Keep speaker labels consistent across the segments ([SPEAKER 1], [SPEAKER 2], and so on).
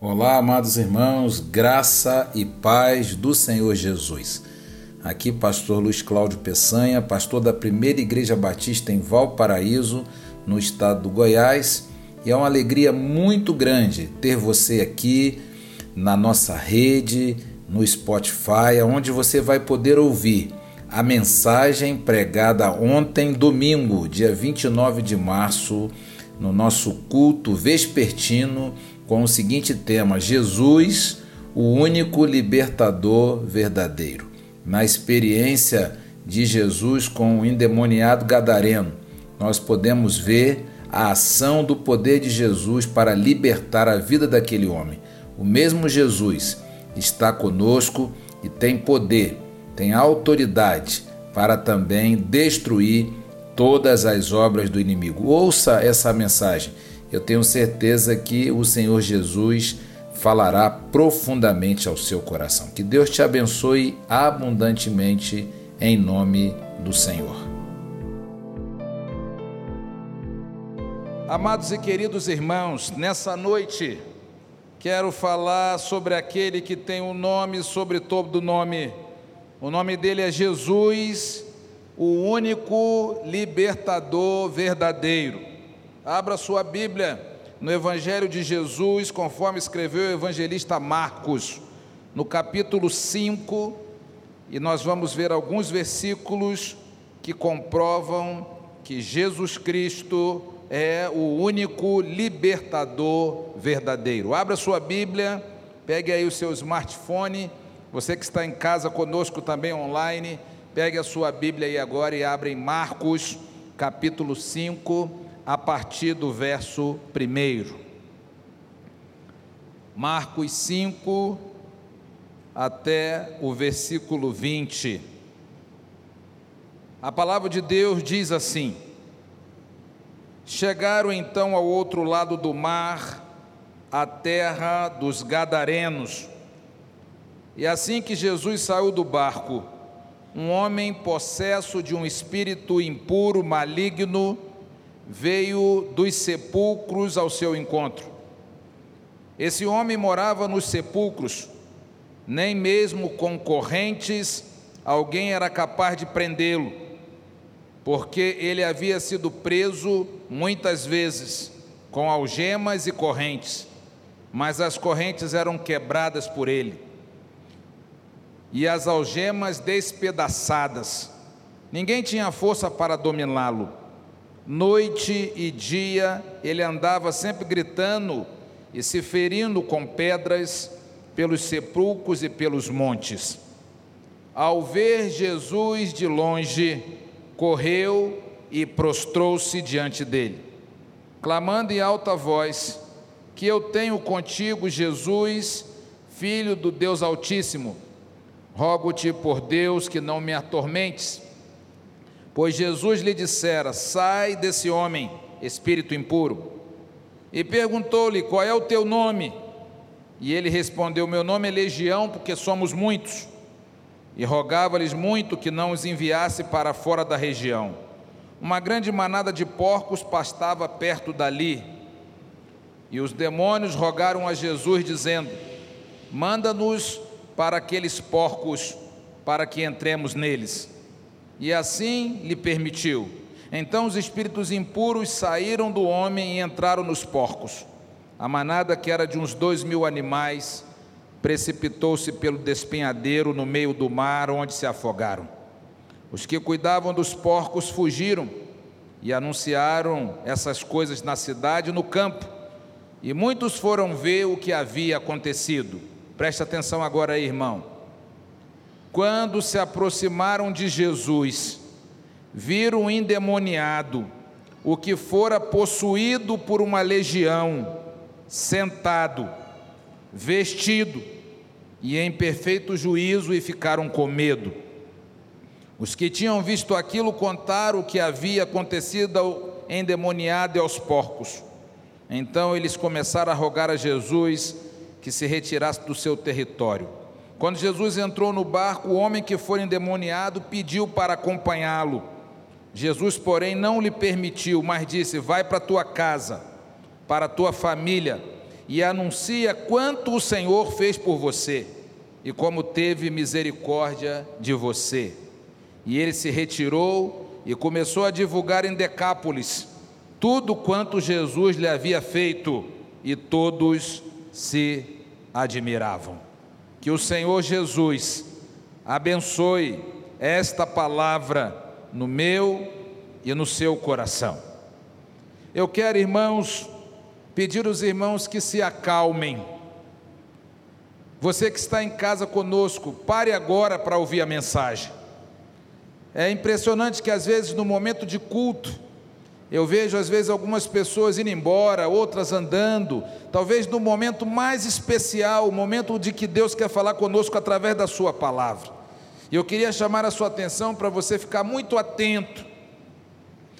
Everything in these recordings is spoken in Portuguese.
[SPEAKER 1] Olá, amados irmãos, graça e paz do Senhor Jesus. Aqui, pastor Luiz Cláudio Peçanha, pastor da Primeira Igreja Batista em Valparaíso, no estado do Goiás, e é uma alegria muito grande ter você aqui na nossa rede, no Spotify, onde você vai poder ouvir a mensagem pregada ontem, domingo, dia 29 de março, no nosso culto vespertino com o seguinte tema: Jesus, o único libertador verdadeiro. Na experiência de Jesus com o endemoniado gadareno, nós podemos ver a ação do poder de Jesus para libertar a vida daquele homem. O mesmo Jesus está conosco e tem poder, tem autoridade para também destruir todas as obras do inimigo. Ouça essa mensagem eu tenho certeza que o Senhor Jesus falará profundamente ao seu coração. Que Deus te abençoe abundantemente em nome do Senhor. Amados e queridos irmãos, nessa noite quero falar sobre aquele que tem o um nome sobre todo nome. O nome dele é Jesus, o único libertador verdadeiro. Abra sua Bíblia no Evangelho de Jesus, conforme escreveu o evangelista Marcos, no capítulo 5, e nós vamos ver alguns versículos que comprovam que Jesus Cristo é o único libertador verdadeiro. Abra sua Bíblia, pegue aí o seu smartphone, você que está em casa conosco também online, pegue a sua Bíblia aí agora e abra em Marcos, capítulo 5 a partir do verso 1. Marcos 5 até o versículo 20. A palavra de Deus diz assim: Chegaram então ao outro lado do mar, a terra dos Gadarenos. E assim que Jesus saiu do barco, um homem possesso de um espírito impuro, maligno, veio dos sepulcros ao seu encontro. Esse homem morava nos sepulcros, nem mesmo com correntes alguém era capaz de prendê-lo, porque ele havia sido preso muitas vezes com algemas e correntes, mas as correntes eram quebradas por ele e as algemas despedaçadas. Ninguém tinha força para dominá-lo Noite e dia ele andava sempre gritando e se ferindo com pedras pelos sepulcros e pelos montes. Ao ver Jesus de longe, correu e prostrou-se diante dele, clamando em alta voz: Que eu tenho contigo, Jesus, filho do Deus Altíssimo. Rogo-te por Deus que não me atormentes. Pois Jesus lhe dissera: Sai desse homem, espírito impuro. E perguntou-lhe: Qual é o teu nome? E ele respondeu: Meu nome é Legião, porque somos muitos. E rogava-lhes muito que não os enviasse para fora da região. Uma grande manada de porcos pastava perto dali. E os demônios rogaram a Jesus, dizendo: Manda-nos para aqueles porcos, para que entremos neles e assim lhe permitiu. Então os espíritos impuros saíram do homem e entraram nos porcos. A manada, que era de uns dois mil animais, precipitou-se pelo despenhadeiro no meio do mar, onde se afogaram. Os que cuidavam dos porcos fugiram e anunciaram essas coisas na cidade e no campo, e muitos foram ver o que havia acontecido. Preste atenção agora aí, irmão. Quando se aproximaram de Jesus, viram o endemoniado, o que fora possuído por uma legião, sentado, vestido e em perfeito juízo, e ficaram com medo. Os que tinham visto aquilo contaram o que havia acontecido ao endemoniado e aos porcos. Então eles começaram a rogar a Jesus que se retirasse do seu território. Quando Jesus entrou no barco, o homem que foi endemoniado pediu para acompanhá-lo. Jesus, porém, não lhe permitiu, mas disse: Vai para tua casa, para tua família, e anuncia quanto o Senhor fez por você e como teve misericórdia de você. E ele se retirou e começou a divulgar em Decápolis tudo quanto Jesus lhe havia feito, e todos se admiravam. Que o Senhor Jesus abençoe esta palavra no meu e no seu coração. Eu quero, irmãos, pedir aos irmãos que se acalmem. Você que está em casa conosco, pare agora para ouvir a mensagem. É impressionante que às vezes no momento de culto, eu vejo às vezes algumas pessoas indo embora, outras andando, talvez no momento mais especial, o momento de que Deus quer falar conosco através da Sua palavra. E eu queria chamar a sua atenção para você ficar muito atento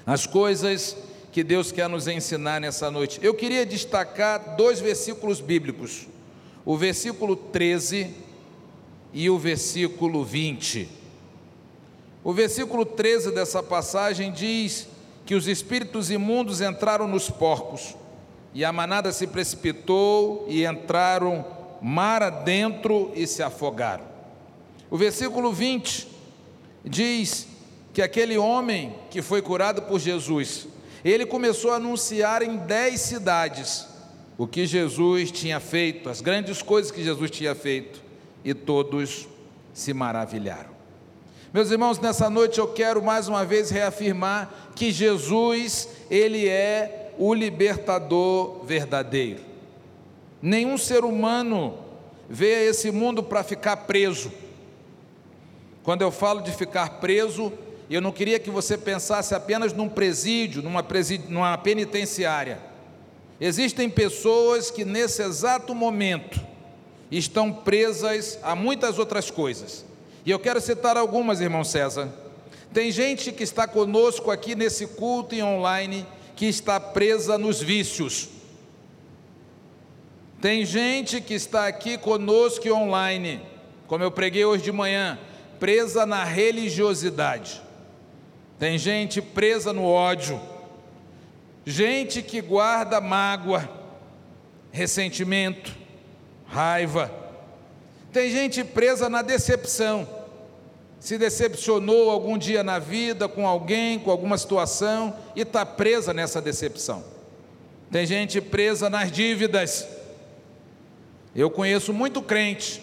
[SPEAKER 1] às coisas que Deus quer nos ensinar nessa noite. Eu queria destacar dois versículos bíblicos, o versículo 13 e o versículo 20. O versículo 13 dessa passagem diz que os espíritos imundos entraram nos porcos, e a manada se precipitou e entraram mar adentro e se afogaram. O versículo 20 diz que aquele homem que foi curado por Jesus, ele começou a anunciar em dez cidades o que Jesus tinha feito, as grandes coisas que Jesus tinha feito, e todos se maravilharam. Meus irmãos, nessa noite eu quero mais uma vez reafirmar que Jesus, ele é o libertador verdadeiro. Nenhum ser humano veio a esse mundo para ficar preso. Quando eu falo de ficar preso, eu não queria que você pensasse apenas num presídio, numa, presídio, numa penitenciária. Existem pessoas que nesse exato momento estão presas a muitas outras coisas. E eu quero citar algumas, irmão César. Tem gente que está conosco aqui nesse culto e online que está presa nos vícios. Tem gente que está aqui conosco e online, como eu preguei hoje de manhã, presa na religiosidade. Tem gente presa no ódio. Gente que guarda mágoa, ressentimento, raiva. Tem gente presa na decepção. Se decepcionou algum dia na vida com alguém, com alguma situação e está presa nessa decepção. Tem gente presa nas dívidas. Eu conheço muito crente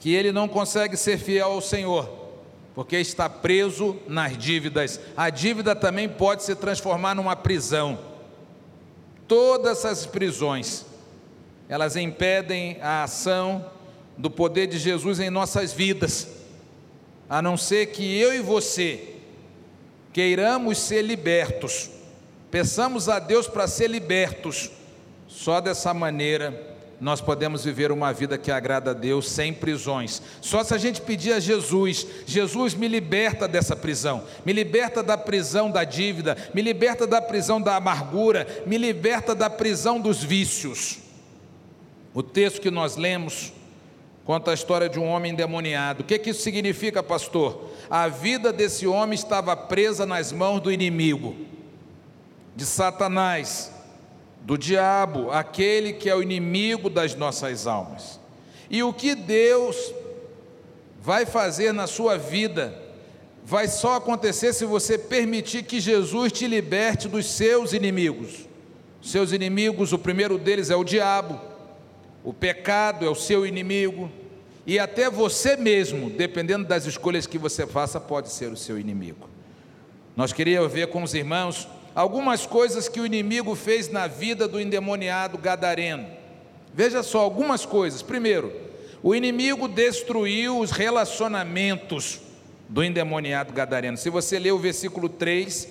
[SPEAKER 1] que ele não consegue ser fiel ao Senhor, porque está preso nas dívidas. A dívida também pode se transformar numa prisão. Todas essas prisões, elas impedem a ação do poder de Jesus em nossas vidas, a não ser que eu e você queiramos ser libertos, peçamos a Deus para ser libertos, só dessa maneira nós podemos viver uma vida que agrada a Deus sem prisões. Só se a gente pedir a Jesus: Jesus, me liberta dessa prisão, me liberta da prisão da dívida, me liberta da prisão da amargura, me liberta da prisão dos vícios. O texto que nós lemos conta a história de um homem endemoniado. O que, que isso significa, pastor? A vida desse homem estava presa nas mãos do inimigo, de Satanás do diabo, aquele que é o inimigo das nossas almas. E o que Deus vai fazer na sua vida vai só acontecer se você permitir que Jesus te liberte dos seus inimigos. Seus inimigos, o primeiro deles é o diabo, o pecado é o seu inimigo, e até você mesmo, dependendo das escolhas que você faça, pode ser o seu inimigo. Nós queríamos ver com os irmãos algumas coisas que o inimigo fez na vida do endemoniado gadareno. Veja só algumas coisas. Primeiro, o inimigo destruiu os relacionamentos do endemoniado gadareno. Se você ler o versículo 3,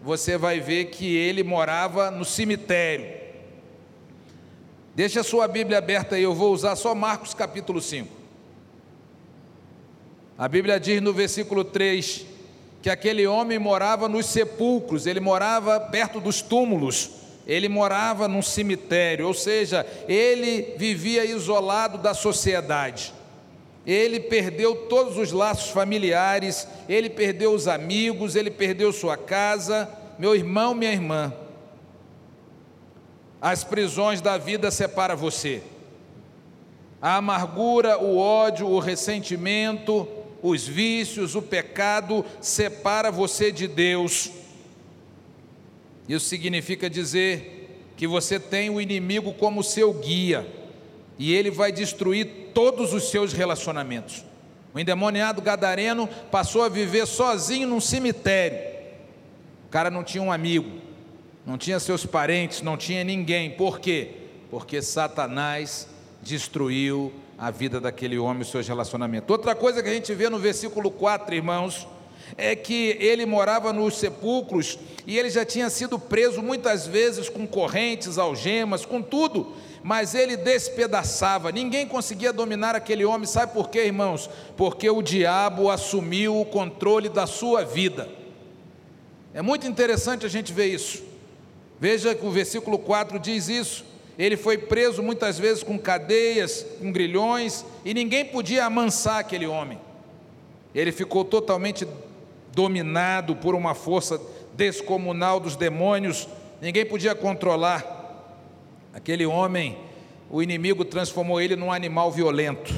[SPEAKER 1] você vai ver que ele morava no cemitério. Deixa a sua Bíblia aberta aí, eu vou usar só Marcos capítulo 5. A Bíblia diz no versículo 3: que aquele homem morava nos sepulcros, ele morava perto dos túmulos, ele morava num cemitério, ou seja, ele vivia isolado da sociedade. Ele perdeu todos os laços familiares, ele perdeu os amigos, ele perdeu sua casa. Meu irmão, minha irmã, as prisões da vida separam você. A amargura, o ódio, o ressentimento, os vícios, o pecado separa você de Deus. Isso significa dizer que você tem o inimigo como seu guia e ele vai destruir todos os seus relacionamentos. O endemoniado gadareno passou a viver sozinho num cemitério. O cara não tinha um amigo, não tinha seus parentes, não tinha ninguém. Por quê? Porque Satanás destruiu a vida daquele homem, os seus relacionamentos. Outra coisa que a gente vê no versículo 4, irmãos, é que ele morava nos sepulcros e ele já tinha sido preso muitas vezes com correntes, algemas, com tudo, mas ele despedaçava, ninguém conseguia dominar aquele homem, sabe por quê, irmãos? Porque o diabo assumiu o controle da sua vida. É muito interessante a gente ver isso. Veja que o versículo 4 diz isso. Ele foi preso muitas vezes com cadeias, com grilhões, e ninguém podia amansar aquele homem. Ele ficou totalmente dominado por uma força descomunal dos demônios, ninguém podia controlar. Aquele homem, o inimigo transformou ele num animal violento.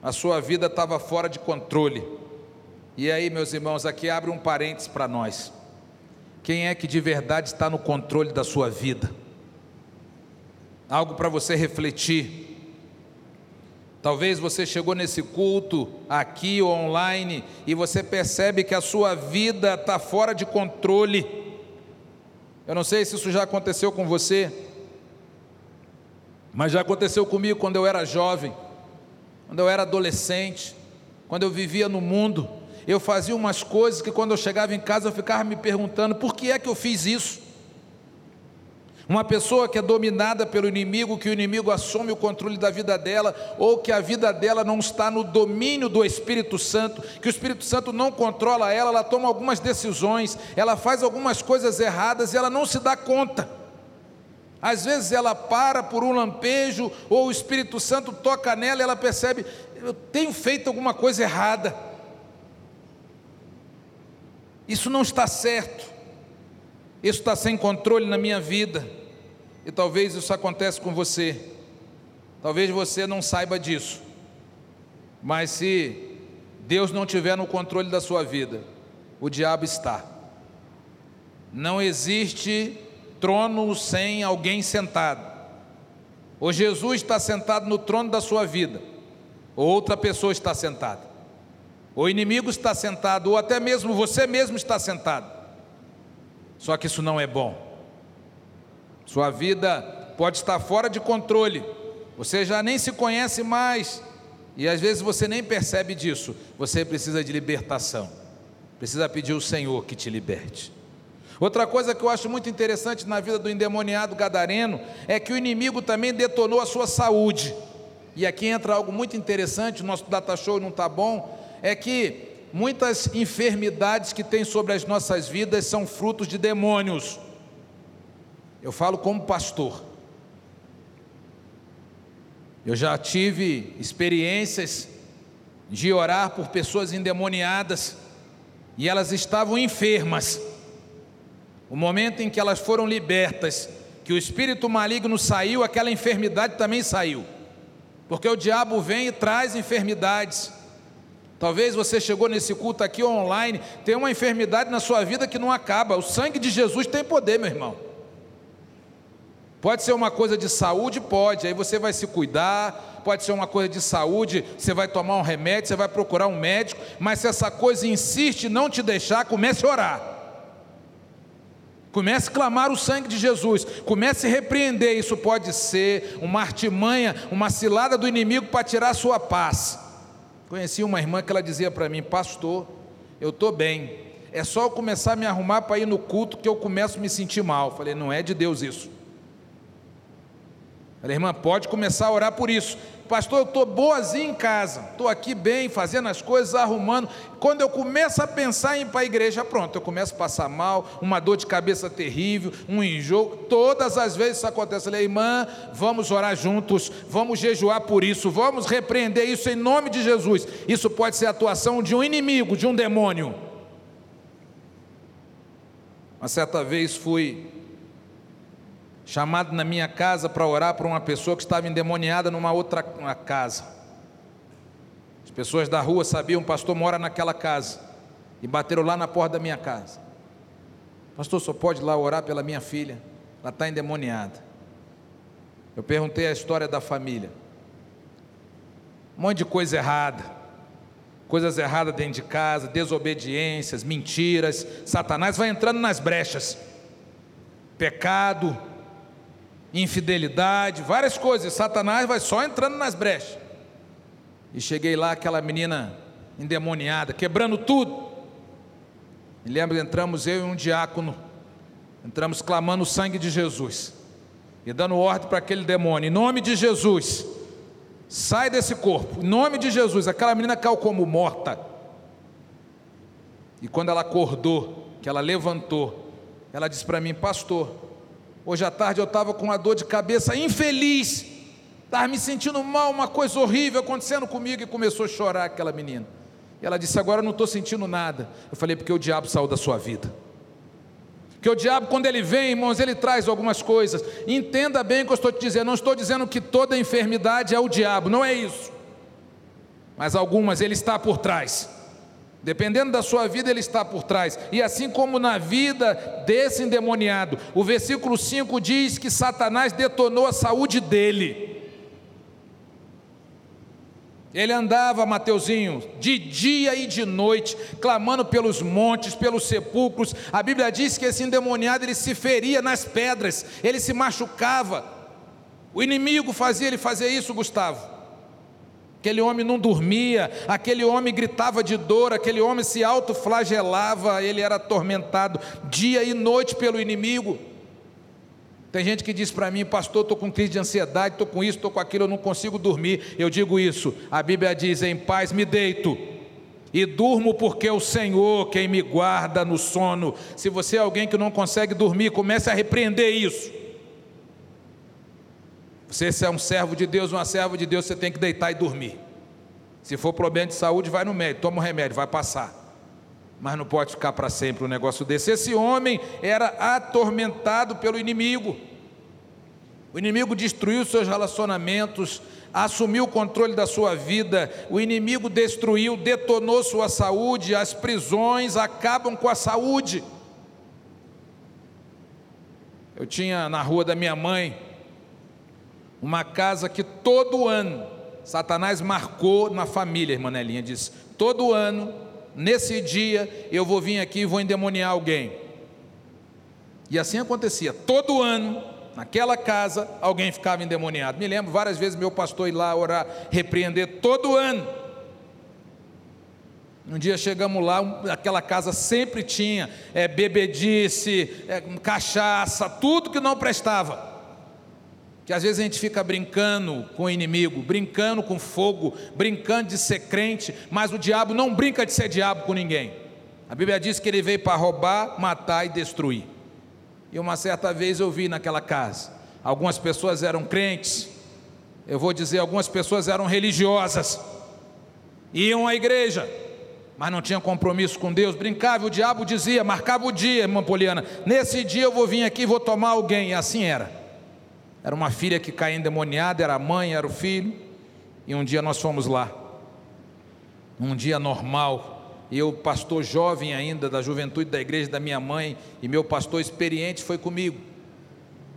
[SPEAKER 1] A sua vida estava fora de controle. E aí, meus irmãos, aqui abre um parênteses para nós. Quem é que de verdade está no controle da sua vida? Algo para você refletir. Talvez você chegou nesse culto aqui ou online e você percebe que a sua vida está fora de controle. Eu não sei se isso já aconteceu com você, mas já aconteceu comigo quando eu era jovem, quando eu era adolescente, quando eu vivia no mundo. Eu fazia umas coisas que quando eu chegava em casa eu ficava me perguntando: por que é que eu fiz isso? Uma pessoa que é dominada pelo inimigo, que o inimigo assume o controle da vida dela, ou que a vida dela não está no domínio do Espírito Santo, que o Espírito Santo não controla ela, ela toma algumas decisões, ela faz algumas coisas erradas e ela não se dá conta. Às vezes ela para por um lampejo, ou o Espírito Santo toca nela e ela percebe: eu tenho feito alguma coisa errada. Isso não está certo. Isso está sem controle na minha vida. E talvez isso aconteça com você. Talvez você não saiba disso. Mas se Deus não tiver no controle da sua vida, o diabo está. Não existe trono sem alguém sentado. Ou Jesus está sentado no trono da sua vida, ou outra pessoa está sentada. O inimigo está sentado, ou até mesmo você mesmo está sentado. Só que isso não é bom. Sua vida pode estar fora de controle. Você já nem se conhece mais. E às vezes você nem percebe disso. Você precisa de libertação. Precisa pedir ao Senhor que te liberte. Outra coisa que eu acho muito interessante na vida do endemoniado gadareno é que o inimigo também detonou a sua saúde. E aqui entra algo muito interessante, o nosso data show não está bom, é que muitas enfermidades que tem sobre as nossas vidas são frutos de demônios. Eu falo como pastor. Eu já tive experiências de orar por pessoas endemoniadas e elas estavam enfermas. O momento em que elas foram libertas, que o espírito maligno saiu, aquela enfermidade também saiu. Porque o diabo vem e traz enfermidades. Talvez você chegou nesse culto aqui online, tem uma enfermidade na sua vida que não acaba. O sangue de Jesus tem poder, meu irmão. Pode ser uma coisa de saúde? Pode, aí você vai se cuidar. Pode ser uma coisa de saúde, você vai tomar um remédio, você vai procurar um médico. Mas se essa coisa insiste em não te deixar, comece a orar. Comece a clamar o sangue de Jesus, comece a repreender. Isso pode ser uma artimanha, uma cilada do inimigo para tirar a sua paz. Conheci uma irmã que ela dizia para mim, pastor, eu estou bem, é só eu começar a me arrumar para ir no culto que eu começo a me sentir mal. Falei, não é de Deus isso. Falei, irmã, pode começar a orar por isso. Pastor, eu estou boazinha em casa, estou aqui bem, fazendo as coisas, arrumando. Quando eu começo a pensar em ir para a igreja, pronto, eu começo a passar mal, uma dor de cabeça terrível, um enjoo. Todas as vezes isso acontece. Eu falei, irmã, vamos orar juntos, vamos jejuar por isso, vamos repreender isso em nome de Jesus. Isso pode ser a atuação de um inimigo, de um demônio. Uma certa vez fui chamado na minha casa para orar por uma pessoa que estava endemoniada numa outra casa. As pessoas da rua sabiam, o pastor mora naquela casa, e bateram lá na porta da minha casa. Pastor, só pode ir lá orar pela minha filha, ela está endemoniada. Eu perguntei a história da família. Um monte de coisa errada. Coisas erradas dentro de casa, desobediências, mentiras. Satanás vai entrando nas brechas. Pecado, infidelidade, várias coisas. Satanás vai só entrando nas brechas. E cheguei lá, aquela menina endemoniada, quebrando tudo. Me lembro, entramos eu e um diácono, entramos clamando o sangue de Jesus e dando ordem para aquele demônio, em nome de Jesus, sai desse corpo, em nome de Jesus. Aquela menina caiu como morta. E quando ela acordou, que ela levantou, ela disse para mim, pastor, hoje à tarde eu estava com uma dor de cabeça infeliz, estava me sentindo mal, uma coisa horrível acontecendo comigo, e começou a chorar aquela menina. E ela disse: Agora eu não estou sentindo nada. Eu falei: Porque o diabo saiu da sua vida. Porque o diabo, quando ele vem, irmãos, ele traz algumas coisas. Entenda bem o que eu estou te dizendo. Não estou dizendo que toda enfermidade é o diabo, não é isso. Mas algumas ele está por trás. Dependendo da sua vida, ele está por trás. E assim como na vida desse endemoniado, o versículo 5 diz que Satanás detonou a saúde dele. Ele andava, Mateuzinho, de dia e de noite, clamando pelos montes, pelos sepulcros. A Bíblia diz que esse endemoniado ele se feria nas pedras, ele se machucava. O inimigo fazia ele fazer isso, Gustavo. Aquele homem não dormia, aquele homem gritava de dor, aquele homem se autoflagelava, ele era atormentado dia e noite pelo inimigo. Tem gente que diz para mim, pastor, estou com crise de ansiedade, estou com isso, estou com aquilo, eu não consigo dormir. Eu digo isso, a Bíblia diz: em paz me deito e durmo, porque é o Senhor quem me guarda no sono. Se você é alguém que não consegue dormir, comece a repreender isso. Você, se é um servo de Deus, uma serva de Deus, você tem que deitar e dormir. Se for problema de saúde, vai no médico, toma um remédio, vai passar mas não pode ficar para sempre um negócio desse. Esse homem era atormentado pelo inimigo. O inimigo destruiu seus relacionamentos, assumiu o controle da sua vida, o inimigo destruiu, detonou sua saúde, as prisões acabam com a saúde. Eu tinha na rua da minha mãe uma casa que todo ano Satanás marcou na família, irmã Nelinha disse, todo ano nesse dia eu vou vir aqui e vou endemoniar alguém. E assim acontecia, todo ano, naquela casa, alguém ficava endemoniado. Me lembro várias vezes meu pastor ir lá orar, repreender todo ano. Um dia chegamos lá, aquela casa sempre tinha é, bebedice, é, cachaça, tudo que não prestava que às vezes a gente fica brincando com o inimigo, brincando com fogo, brincando de ser crente, mas o diabo não brinca de ser diabo com ninguém. A Bíblia diz que ele veio para roubar, matar e destruir. E uma certa vez eu vi naquela casa, algumas pessoas eram crentes, eu vou dizer, algumas pessoas eram religiosas, iam à igreja, mas não tinham compromisso com Deus, brincava, o diabo dizia, marcava o dia, irmã Poliana, nesse dia eu vou vir aqui e vou tomar alguém, e assim era. Era uma filha que caía endemoniada, era a mãe, era o filho. E um dia nós fomos lá. Um dia normal. Eu, pastor jovem ainda, da juventude da igreja da minha mãe, e meu pastor experiente foi comigo.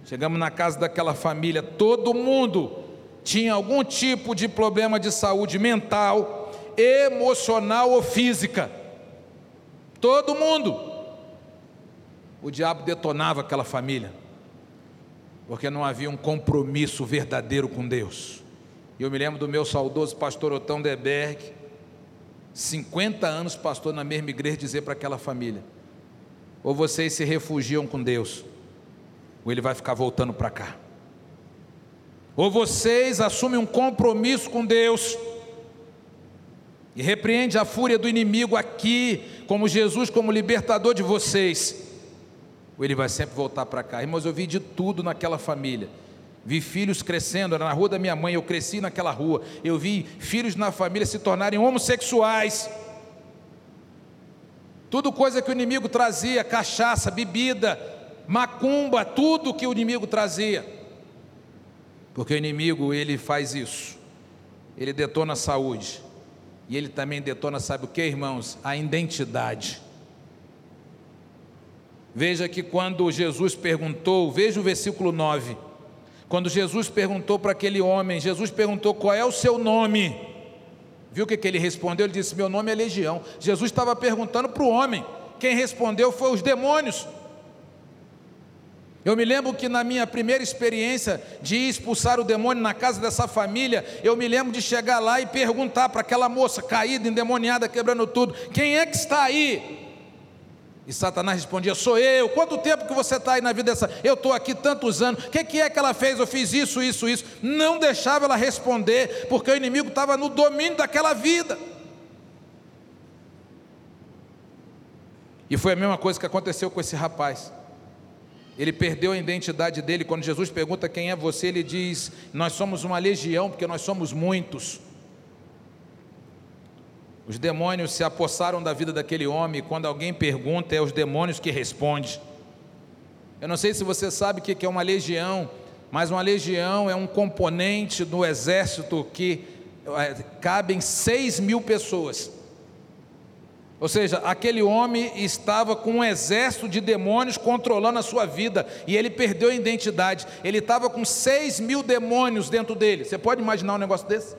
[SPEAKER 1] Chegamos na casa daquela família, todo mundo tinha algum tipo de problema de saúde mental, emocional ou física. Todo mundo. O diabo detonava aquela família porque não havia um compromisso verdadeiro com Deus. Eu me lembro do meu saudoso pastor Otão Deberg, 50 anos pastor na mesma igreja, dizer para aquela família: ou vocês se refugiam com Deus, ou ele vai ficar voltando para cá. Ou vocês assumem um compromisso com Deus e repreende a fúria do inimigo aqui, como Jesus, como libertador de vocês ou ele vai sempre voltar para cá. Irmãos, eu vi de tudo naquela família. Vi filhos crescendo, era na rua da minha mãe, eu cresci naquela rua. Eu vi filhos na família se tornarem homossexuais. Tudo coisa que o inimigo trazia, cachaça, bebida, macumba, tudo que o inimigo trazia. Porque o inimigo, ele faz isso. Ele detona a saúde. E ele também detona, sabe o que, irmãos? A identidade. Veja que quando Jesus perguntou, veja o versículo 9. Quando Jesus perguntou para aquele homem, Jesus perguntou qual é o seu nome. Viu o que, que ele respondeu? Ele disse: Meu nome é Legião. Jesus estava perguntando para o homem. Quem respondeu foi os demônios. Eu me lembro que na minha primeira experiência de expulsar o demônio na casa dessa família, eu me lembro de chegar lá e perguntar para aquela moça caída, endemoniada, quebrando tudo: Quem é que está aí? E Satanás respondia: Sou eu. Quanto tempo que você está aí na vida dessa? Eu estou aqui tantos anos. O que, que, é que ela fez? Eu fiz isso, isso, isso. Não deixava ela responder, porque o inimigo estava no domínio daquela vida. E foi a mesma coisa que aconteceu com esse rapaz. Ele perdeu a identidade dele. Quando Jesus pergunta quem é você, ele diz: Nós somos uma legião, porque nós somos muitos. Os demônios se apossaram da vida daquele homem, e quando alguém pergunta, é os demônios que respondem. Eu não sei se você sabe o que é uma legião, mas uma legião é um componente do exército que é, cabem seis mil pessoas. Ou seja, aquele homem estava com um exército de demônios controlando a sua vida e ele perdeu a identidade. Ele estava com seis mil demônios dentro dele. Você pode imaginar um negócio desse?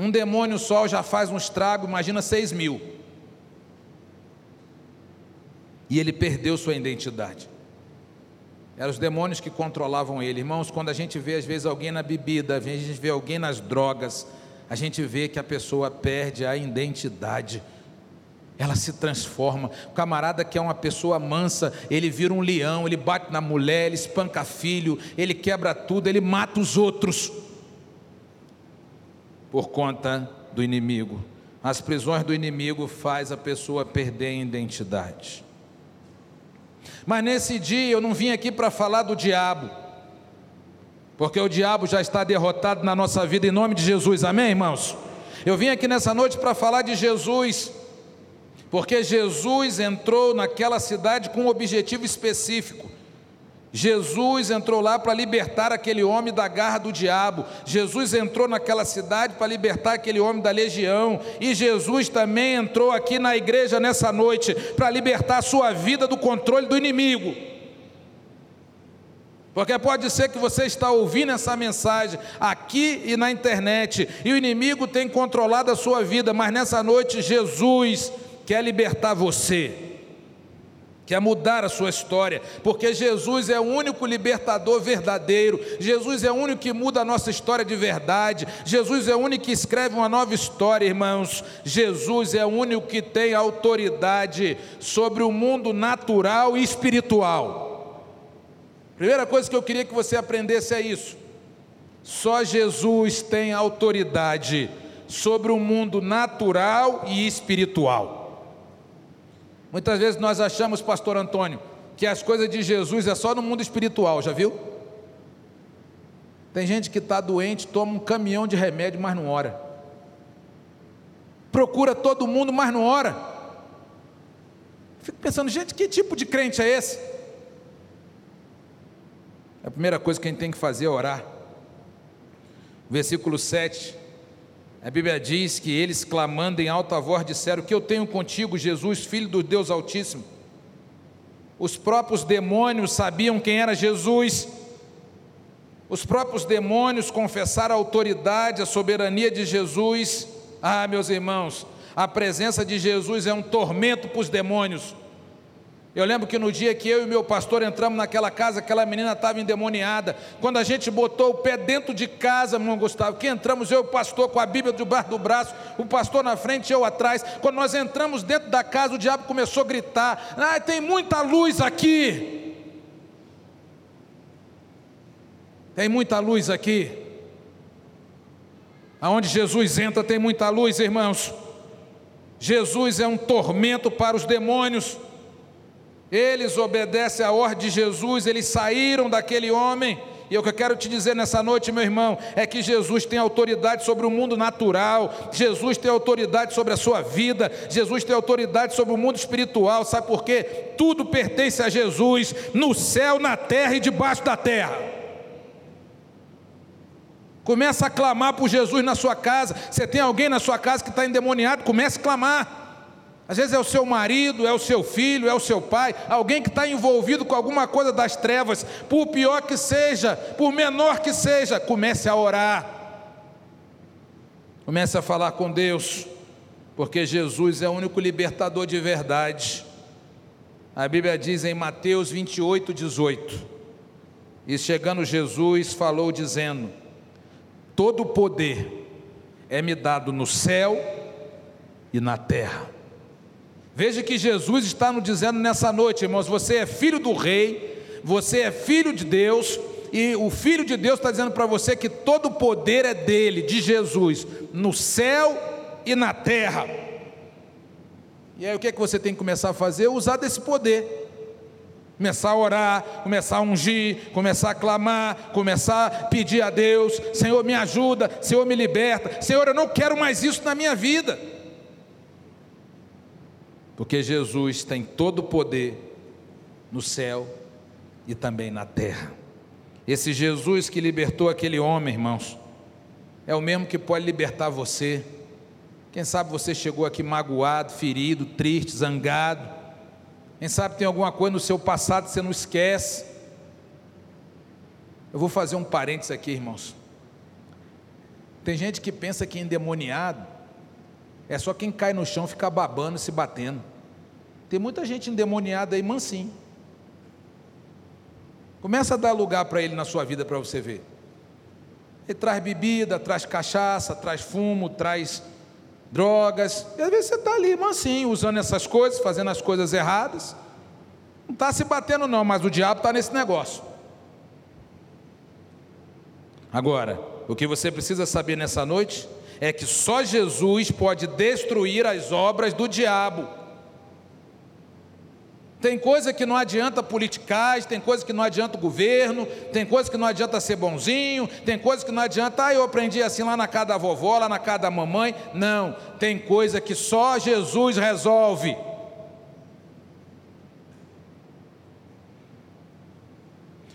[SPEAKER 1] Um demônio só já faz um estrago, imagina seis mil. E ele perdeu sua identidade. Eram os demônios que controlavam ele. Irmãos, quando a gente vê às vezes alguém na bebida, a gente vê alguém nas drogas, a gente vê que a pessoa perde a identidade. Ela se transforma. O camarada que é uma pessoa mansa, ele vira um leão, ele bate na mulher, ele espanca filho, ele quebra tudo, ele mata os outros por conta do inimigo. As prisões do inimigo faz a pessoa perder a identidade. Mas nesse dia eu não vim aqui para falar do diabo, porque o diabo já está derrotado na nossa vida em nome de Jesus, amém, irmãos? Eu vim aqui nessa noite para falar de Jesus, porque Jesus entrou naquela cidade com um objetivo específico. Jesus entrou lá para libertar aquele homem da garra do diabo. Jesus entrou naquela cidade para libertar aquele homem da legião. E Jesus também entrou aqui na igreja nessa noite para libertar a sua vida do controle do inimigo. Porque pode ser que você está ouvindo essa mensagem aqui e na internet, e o inimigo tem controlado a sua vida, mas nessa noite Jesus quer libertar você quer mudar a sua história, porque Jesus é o único libertador verdadeiro, Jesus é o único que muda a nossa história de verdade, Jesus é o único que escreve uma nova história, irmãos. Jesus é o único que tem autoridade sobre o mundo natural e espiritual. Primeira coisa que eu queria que você aprendesse é isso. Só Jesus tem autoridade sobre o mundo natural e espiritual. Muitas vezes nós achamos, pastor Antônio, que as coisas de Jesus é só no mundo espiritual, já viu? Tem gente que está doente, toma um caminhão de remédio, mas não ora. Procura todo mundo, mas não ora. Fico pensando, gente, que tipo de crente é esse? A primeira coisa que a gente tem que fazer é orar. Versículo 7 a Bíblia diz que eles, clamando em alta voz, disseram: Que eu tenho contigo, Jesus, filho do Deus Altíssimo. Os próprios demônios sabiam quem era Jesus. Os próprios demônios confessaram a autoridade, a soberania de Jesus. Ah, meus irmãos, a presença de Jesus é um tormento para os demônios. Eu lembro que no dia que eu e meu pastor entramos naquela casa, aquela menina estava endemoniada. Quando a gente botou o pé dentro de casa, irmão Gustavo, que entramos, eu e o pastor com a Bíblia debaixo do braço, o pastor na frente, eu atrás. Quando nós entramos dentro da casa, o diabo começou a gritar: Ah, tem muita luz aqui. Tem muita luz aqui. Aonde Jesus entra, tem muita luz, irmãos. Jesus é um tormento para os demônios. Eles obedecem à ordem de Jesus, eles saíram daquele homem E o que eu quero te dizer nessa noite, meu irmão, é que Jesus tem autoridade sobre o mundo natural, Jesus tem autoridade sobre a sua vida, Jesus tem autoridade sobre o mundo espiritual, sabe por quê? Tudo pertence a Jesus, no céu, na terra e debaixo da terra. Começa a clamar por Jesus na sua casa. Você tem alguém na sua casa que está endemoniado, comece a clamar. Às vezes é o seu marido, é o seu filho, é o seu pai, alguém que está envolvido com alguma coisa das trevas, por pior que seja, por menor que seja, comece a orar. Comece a falar com Deus, porque Jesus é o único libertador de verdade. A Bíblia diz em Mateus 28, 18: E chegando Jesus, falou, dizendo: Todo poder é me dado no céu e na terra. Veja que Jesus está nos dizendo nessa noite, irmãos: você é filho do Rei, você é filho de Deus, e o Filho de Deus está dizendo para você que todo o poder é dele, de Jesus, no céu e na terra. E aí o que é que você tem que começar a fazer? Usar desse poder. Começar a orar, começar a ungir, começar a clamar, começar a pedir a Deus: Senhor, me ajuda, Senhor, me liberta, Senhor, eu não quero mais isso na minha vida porque Jesus tem todo o poder no céu e também na terra. Esse Jesus que libertou aquele homem, irmãos, é o mesmo que pode libertar você. Quem sabe você chegou aqui magoado, ferido, triste, zangado. Quem sabe tem alguma coisa no seu passado que você não esquece. Eu vou fazer um parênteses aqui, irmãos. Tem gente que pensa que endemoniado é só quem cai no chão ficar babando, se batendo. Tem muita gente endemoniada aí, mansinho. Começa a dar lugar para ele na sua vida para você ver. Ele traz bebida, traz cachaça, traz fumo, traz drogas. E às vezes você está ali mansinho, usando essas coisas, fazendo as coisas erradas. Não está se batendo, não, mas o diabo está nesse negócio. Agora, o que você precisa saber nessa noite é que só Jesus pode destruir as obras do diabo. Tem coisa que não adianta politicagem, tem coisa que não adianta o governo, tem coisa que não adianta ser bonzinho, tem coisa que não adianta, ah, eu aprendi assim lá na casa da vovó, lá na casa da mamãe. Não, tem coisa que só Jesus resolve.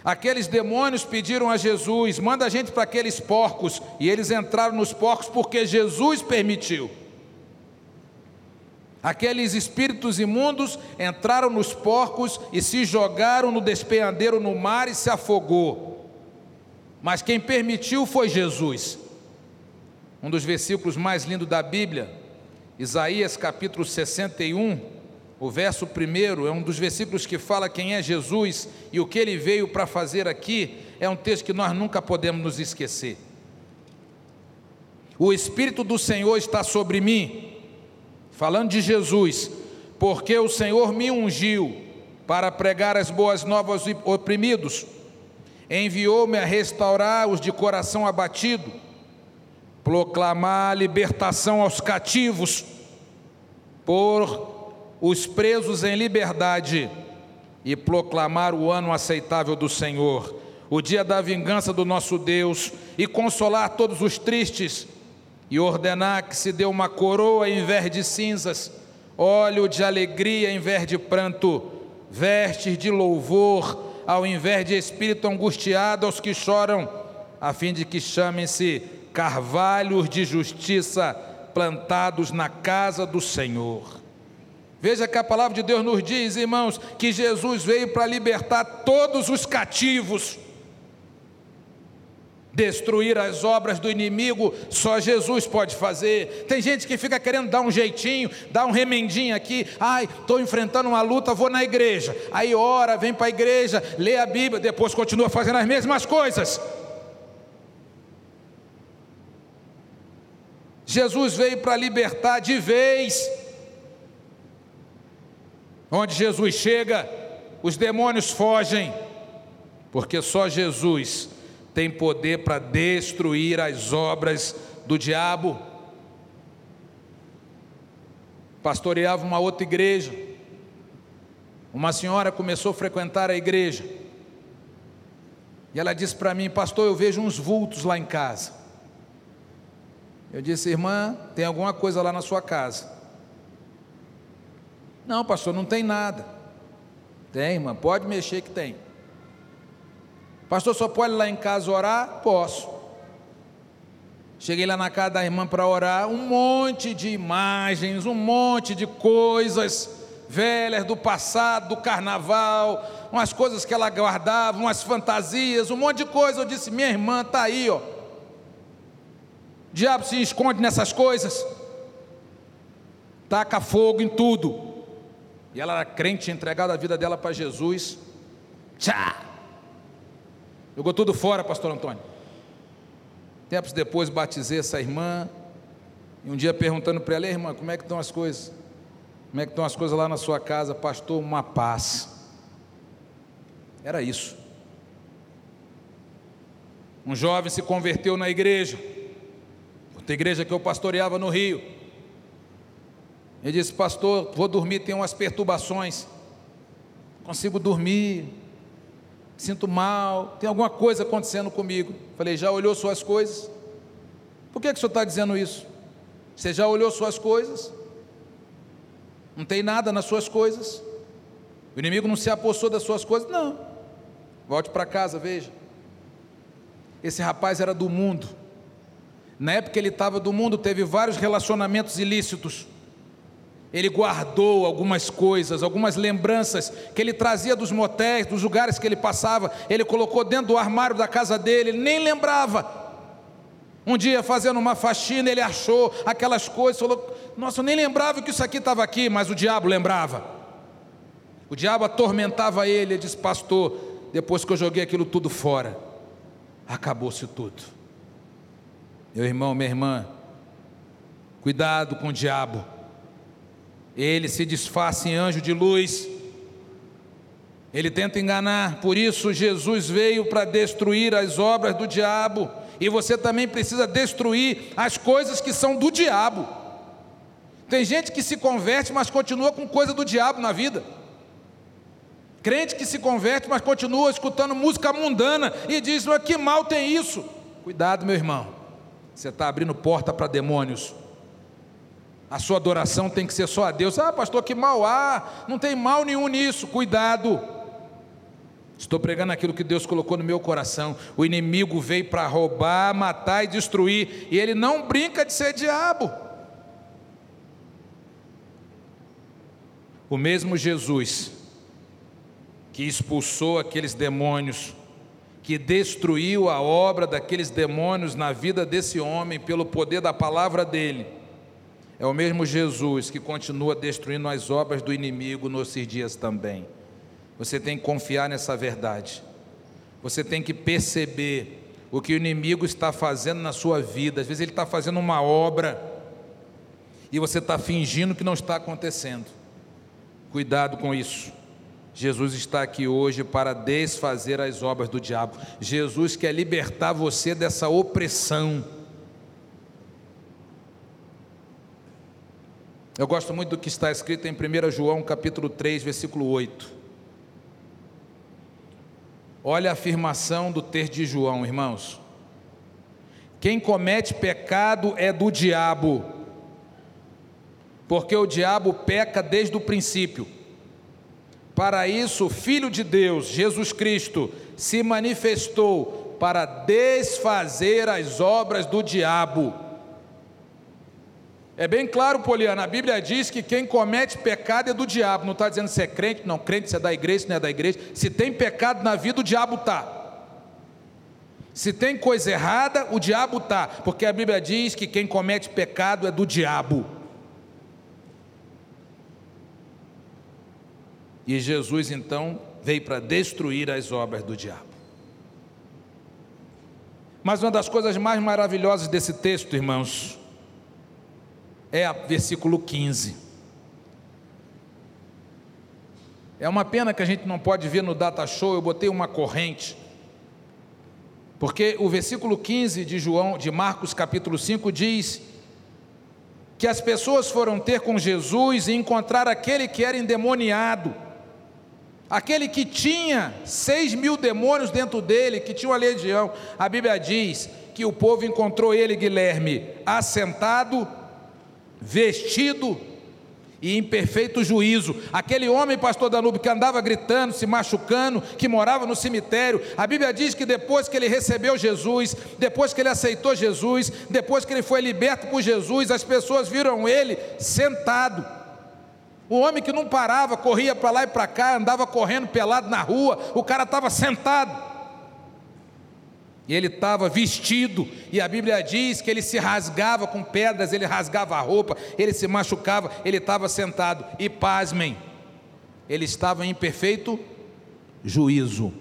[SPEAKER 1] Aqueles demônios pediram a Jesus: manda a gente para aqueles porcos, e eles entraram nos porcos porque Jesus permitiu. Aqueles espíritos imundos entraram nos porcos e se jogaram no despenhadeiro no mar e se afogou. Mas quem permitiu foi Jesus. Um dos versículos mais lindos da Bíblia, Isaías capítulo 61, o verso primeiro, é um dos versículos que fala quem é Jesus e o que ele veio para fazer aqui. É um texto que nós nunca podemos nos esquecer. O Espírito do Senhor está sobre mim falando de Jesus, porque o Senhor me ungiu para pregar as boas novas aos oprimidos, enviou-me a restaurar os de coração abatido, proclamar a libertação aos cativos, por os presos em liberdade e proclamar o ano aceitável do Senhor, o dia da vingança do nosso Deus e consolar todos os tristes e ordenar que se dê uma coroa em vez de cinzas, óleo de alegria em vez de pranto, vestes de louvor ao invés de espírito angustiado aos que choram, a fim de que chamem-se carvalhos de justiça plantados na casa do Senhor. Veja que a palavra de Deus nos diz, irmãos, que Jesus veio para libertar todos os cativos Destruir as obras do inimigo, só Jesus pode fazer. Tem gente que fica querendo dar um jeitinho, dar um remendinho aqui. Ai, estou enfrentando uma luta, vou na igreja. Aí ora, vem para a igreja, lê a Bíblia, depois continua fazendo as mesmas coisas. Jesus veio para libertar de vez. Onde Jesus chega, os demônios fogem, porque só Jesus tem poder para destruir as obras do diabo. Pastoreava uma outra igreja. Uma senhora começou a frequentar a igreja. E ela disse para mim, pastor, eu vejo uns vultos lá em casa. Eu disse, irmã, tem alguma coisa lá na sua casa? Não, pastor, não tem nada. Tem, irmã, pode mexer que tem. Pastor, só pode ir lá em casa orar? Posso. Cheguei lá na casa da irmã para orar, um monte de imagens, um monte de coisas velhas do passado, do carnaval, umas coisas que ela guardava, umas fantasias, um monte de coisa. Eu disse: minha irmã está aí, ó. O diabo se esconde nessas coisas, taca fogo em tudo. E ela era crente, entregada a vida dela para Jesus. Tchá! Jogou tudo fora, pastor Antônio. Tempos depois batizei essa irmã, e um dia perguntando para ela, irmã, como é que estão as coisas? Como é que estão as coisas lá na sua casa? Pastor, uma paz. Era isso. Um jovem se converteu na igreja, outra igreja que eu pastoreava no Rio. Ele disse, pastor, vou dormir, tem umas perturbações. Consigo dormir, sinto mal, tem alguma coisa acontecendo comigo. Falei, já olhou suas coisas? Por que, que o senhor está dizendo isso? Você já olhou suas coisas? Não tem nada nas suas coisas? O inimigo não se apossou das suas coisas? Não. Volte para casa, veja. Esse rapaz era do mundo. Na época ele estava do mundo, teve vários relacionamentos ilícitos ele guardou algumas coisas, algumas lembranças que ele trazia dos motéis, dos lugares que ele passava, ele colocou dentro do armário da casa dele, ele nem lembrava. Um dia, fazendo uma faxina, ele achou aquelas coisas, falou: Nossa, eu nem lembrava que isso aqui estava aqui, mas o diabo lembrava. O diabo atormentava ele, ele disse: Pastor, depois que eu joguei aquilo tudo fora, acabou-se tudo. Meu irmão, minha irmã, cuidado com o diabo ele se disfarça em anjo de luz, ele tenta enganar, por isso Jesus veio para destruir as obras do diabo, e você também precisa destruir as coisas que são do diabo. Tem gente que se converte, mas continua com coisa do diabo na vida. Crente que se converte, mas continua escutando música mundana e diz: que mal tem isso? Cuidado, meu irmão, você está abrindo porta para demônios. A sua adoração tem que ser só a Deus. Ah, pastor, que mal há. Não tem mal nenhum nisso. Cuidado. Estou pregando aquilo que Deus colocou no meu coração. O inimigo veio para roubar, matar e destruir. E ele não brinca de ser diabo. O mesmo Jesus que expulsou aqueles demônios, que destruiu a obra daqueles demônios na vida desse homem pelo poder da palavra dele é o mesmo Jesus que continua destruindo as obras do inimigo nesses dias também. Você tem que confiar nessa verdade. Você tem que perceber o que o inimigo está fazendo na sua vida. Às vezes ele está fazendo uma obra e você está fingindo que não está acontecendo. Cuidado com isso. Jesus está aqui hoje para desfazer as obras do diabo. Jesus quer libertar você dessa opressão Eu gosto muito do que está escrito em 1 João capítulo 3, versículo 8. Olha a afirmação do texto de João, irmãos. Quem comete pecado é do diabo, porque o diabo peca desde o princípio. Para isso, o Filho de Deus, Jesus Cristo, se manifestou para desfazer as obras do diabo. É bem claro, Poliana, a Bíblia diz que quem comete pecado é do diabo. Não está dizendo se é crente, não, crente se é da igreja, se não é da igreja. Se tem pecado na vida, o diabo está. Se tem coisa errada, o diabo está. Porque a Bíblia diz que quem comete pecado é do diabo. E Jesus então veio para destruir as obras do diabo. Mas uma das coisas mais maravilhosas desse texto, irmãos, é o versículo 15. É uma pena que a gente não pode ver no data show, eu botei uma corrente. Porque o versículo 15 de João, de Marcos capítulo 5 diz que as pessoas foram ter com Jesus e encontrar aquele que era endemoniado. Aquele que tinha seis mil demônios dentro dele, que tinha uma legião. A Bíblia diz que o povo encontrou ele, Guilherme, assentado, vestido e em perfeito juízo. Aquele homem, pastor Danúbio, que andava gritando, se machucando, que morava no cemitério. A Bíblia diz que depois que ele recebeu Jesus, depois que ele aceitou Jesus, depois que ele foi liberto por Jesus, as pessoas viram ele sentado. O homem que não parava, corria para lá e para cá, andava correndo pelado na rua, o cara estava sentado. E ele estava vestido, e a Bíblia diz que ele se rasgava com pedras, ele rasgava a roupa, ele se machucava, ele estava sentado. E pasmem, ele estava em perfeito juízo.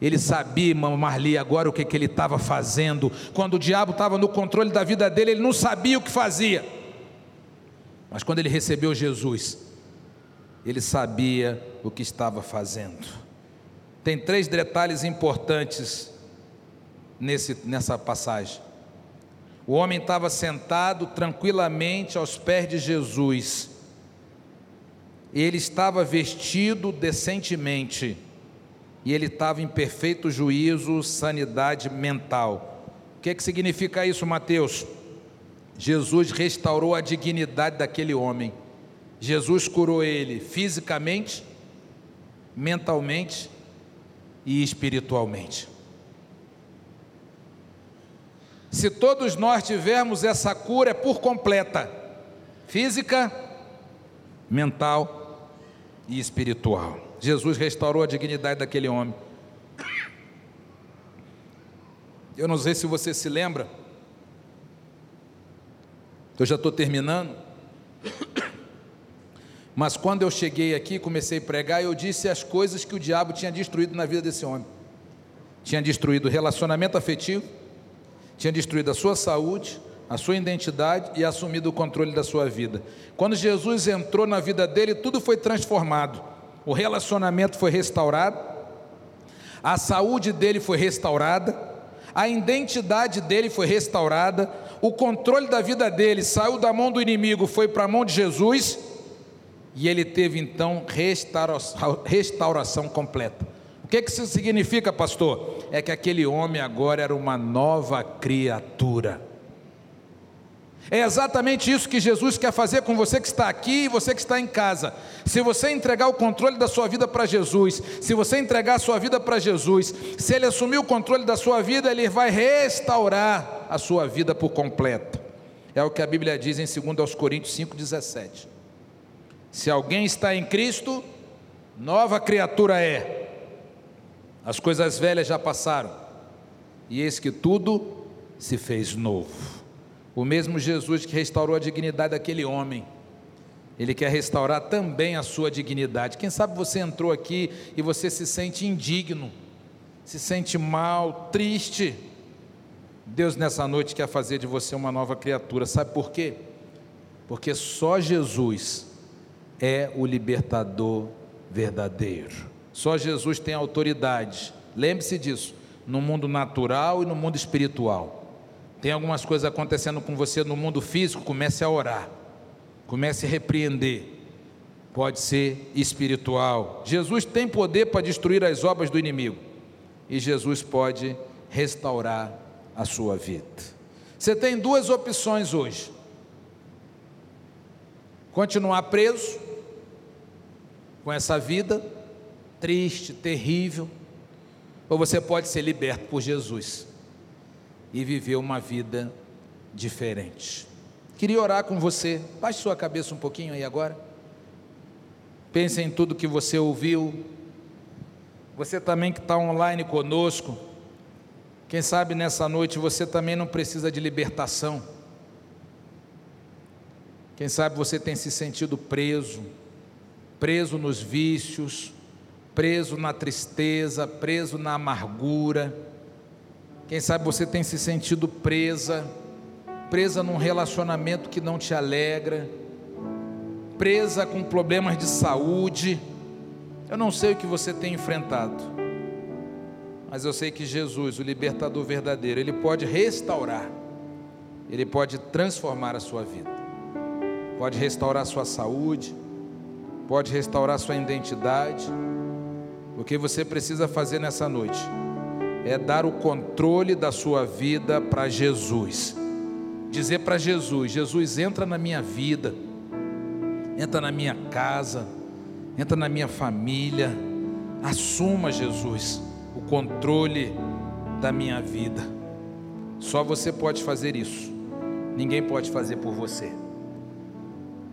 [SPEAKER 1] Ele sabia, Marli, agora o que, que ele estava fazendo. Quando o diabo estava no controle da vida dele, ele não sabia o que fazia. Mas quando ele recebeu Jesus, ele sabia o que estava fazendo. Tem três detalhes importantes nesse, nessa passagem. O homem estava sentado tranquilamente aos pés de Jesus. Ele estava vestido decentemente. E ele estava em perfeito juízo, sanidade mental. O que, é que significa isso, Mateus? Jesus restaurou a dignidade daquele homem. Jesus curou ele fisicamente, mentalmente e espiritualmente. Se todos nós tivermos essa cura, é por completa física, mental e espiritual. Jesus restaurou a dignidade daquele homem. Eu não sei se você se lembra, eu já estou terminando, mas quando eu cheguei aqui, comecei a pregar, eu disse as coisas que o diabo tinha destruído na vida desse homem: tinha destruído o relacionamento afetivo, tinha destruído a sua saúde, a sua identidade e assumido o controle da sua vida. Quando Jesus entrou na vida dele, tudo foi transformado. O relacionamento foi restaurado, a saúde dele foi restaurada, a identidade dele foi restaurada, o controle da vida dele saiu da mão do inimigo, foi para a mão de Jesus, e ele teve então restauração, completa que, que isso significa, pastor? É que aquele homem agora era uma nova criatura. É exatamente isso que Jesus quer fazer com você que está aqui e você que está em casa. Se você entregar o controle da sua vida para Jesus, se você entregar a sua vida para Jesus, se Ele assumir o controle da sua vida, Ele vai restaurar a sua vida por completo. É o que a Bíblia diz em 2 Coríntios 5,17. Se alguém está em Cristo, nova criatura é as coisas velhas já passaram, e eis que tudo se fez novo. O mesmo Jesus que restaurou a dignidade daquele homem, ele quer restaurar também a sua dignidade. Quem sabe você entrou aqui e você se sente indigno, se sente mal, triste. Deus nessa noite quer fazer de você uma nova criatura. Sabe por quê? Porque só Jesus é o libertador verdadeiro. Só Jesus tem autoridade. Lembre-se disso, no mundo natural e no mundo espiritual. Tem algumas coisas acontecendo com você no mundo físico, comece a orar. Comece a repreender. Pode ser espiritual. Jesus tem poder para destruir as obras do inimigo. E Jesus pode restaurar a sua vida. Você tem duas opções hoje: continuar preso com essa vida triste, terrível, ou você pode ser liberto por Jesus e viver uma vida diferente. Queria orar com você, baixe sua cabeça um pouquinho aí agora. Pense em tudo que você ouviu. Você também que está online conosco. Quem sabe nessa noite você também não precisa de libertação. Quem sabe você tem se sentido preso, preso nos vícios, preso na tristeza, preso na amargura. Quem sabe você tem se sentido presa, presa num relacionamento que não te alegra, presa com problemas de saúde. Eu não sei o que você tem enfrentado, mas eu sei que Jesus, o libertador verdadeiro, ele pode restaurar, ele pode transformar a sua vida, pode restaurar a sua saúde, pode restaurar a sua identidade O que você precisa fazer nessa noite é dar o controle da sua vida para Jesus. Dizer para Jesus: Jesus, entra na minha vida, entra na minha casa, entra na minha família. Assuma, Jesus, o controle da minha vida. Só você pode fazer isso, ninguém pode fazer por você.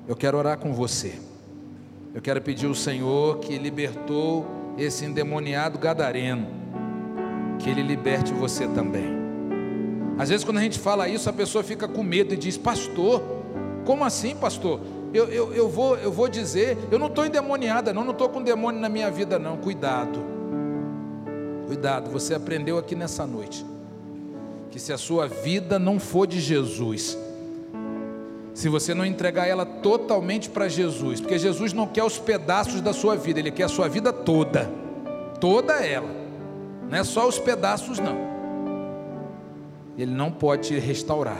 [SPEAKER 1] Eu quero orar com você. Eu quero pedir ao Senhor que libertou esse endemoniado gadareno, que ele liberte você também. Às vezes, quando a gente fala isso, a pessoa fica com medo e diz: Pastor, como assim, pastor? Eu, eu, eu, vou, eu vou dizer, eu não estou endemoniada, não, não estou com demônio na minha vida, não. Cuidado, cuidado, você aprendeu aqui nessa noite que se a sua vida não for de Jesus, se você não entregar ela totalmente para Jesus, porque Jesus não quer os pedaços da sua vida, Ele quer a sua vida toda, toda ela, não é só os pedaços, não. Ele não pode te restaurar,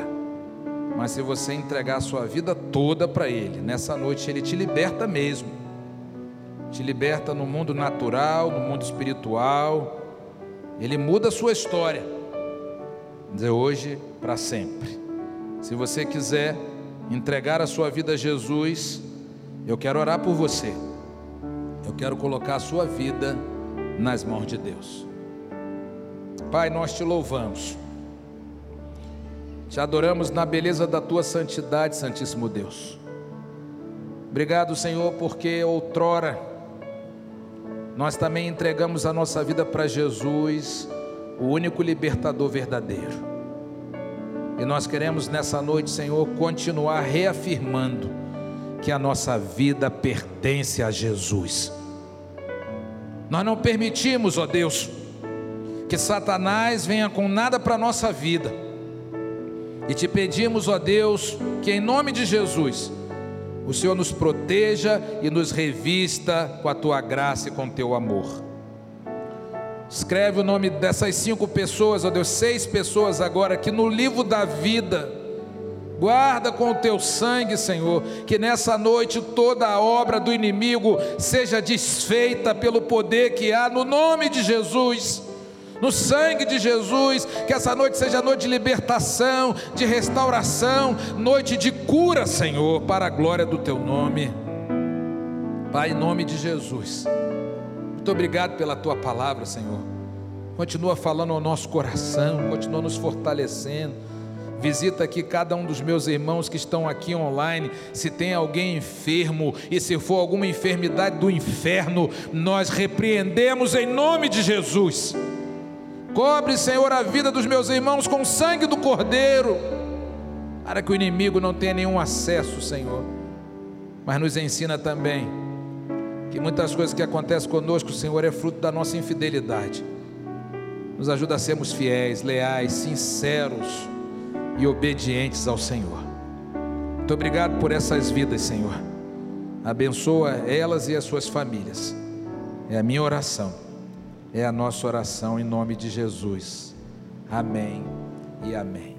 [SPEAKER 1] mas se você entregar a sua vida toda para Ele, nessa noite Ele te liberta mesmo, te liberta no mundo natural, no mundo espiritual, Ele muda a sua história, de hoje para sempre. Se você quiser, entregar a sua vida a Jesus, eu quero orar por você. Eu quero colocar a sua vida nas mãos de Deus. Pai, nós te louvamos. Te adoramos na beleza da tua santidade, Santíssimo Deus. Obrigado, Senhor, porque outrora nós também entregamos a nossa vida para Jesus, o único libertador verdadeiro. E nós queremos nessa noite, Senhor, continuar reafirmando que a nossa vida pertence a Jesus. Nós não permitimos, ó Deus, que Satanás venha com nada para a nossa vida. E te pedimos, ó Deus, que em nome de Jesus, o Senhor nos proteja e nos revista com a tua graça e com o teu amor. Escreve o nome dessas cinco pessoas, ó Deus, seis pessoas agora, que no livro da vida, guarda com o teu sangue, Senhor, que nessa noite toda a obra do inimigo seja desfeita pelo poder que há no nome de Jesus. No sangue de Jesus, que essa noite seja noite de libertação, de restauração, noite de cura, Senhor, para a glória do teu nome. Pai, em nome de Jesus. Muito obrigado pela tua palavra, Senhor. Continua falando ao nosso coração, continua nos fortalecendo. Visita aqui cada um dos meus irmãos que estão aqui online. Se tem alguém enfermo e se for alguma enfermidade do inferno, nós repreendemos em nome de Jesus. Cobre, Senhor, a vida dos meus irmãos com o sangue do Cordeiro, para que o inimigo não tenha nenhum acesso, Senhor. Mas nos ensina também que muitas coisas que acontecem conosco, Senhor, é fruto da nossa infidelidade. Nos ajuda a sermos fiéis, leais, sinceros e obedientes ao Senhor. Muito obrigado por essas vidas, Senhor. Abençoa elas e as suas famílias. É a minha oração. É a nossa oração em nome de Jesus. Amém e amém.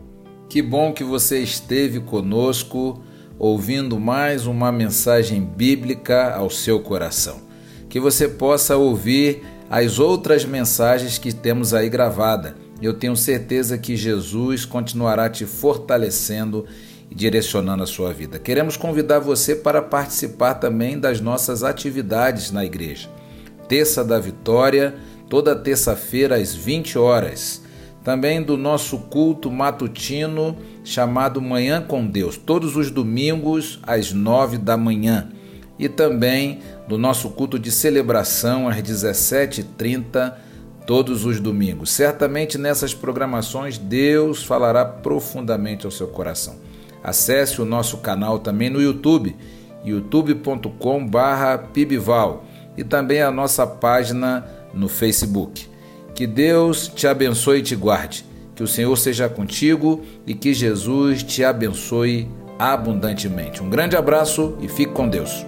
[SPEAKER 1] Que bom que você esteve conosco ouvindo mais uma mensagem bíblica ao seu coração. Que você possa ouvir as outras mensagens que temos aí gravada. Eu tenho certeza que Jesus continuará te fortalecendo e direcionando a sua vida. Queremos convidar você para participar também das nossas atividades na igreja. Terça da Vitória, toda terça-feira às 20 horas também do nosso culto matutino chamado Manhã com Deus, todos os domingos às nove da manhã, e também do nosso culto de celebração às 17h30, todos os domingos. Certamente nessas programações Deus falará profundamente ao seu coração. Acesse o nosso canal também no YouTube, youtube.com/pibval e também a nossa página no Facebook. Que Deus te abençoe e te guarde. Que o Senhor seja contigo e que Jesus te abençoe abundantemente. Um grande abraço e fique com Deus.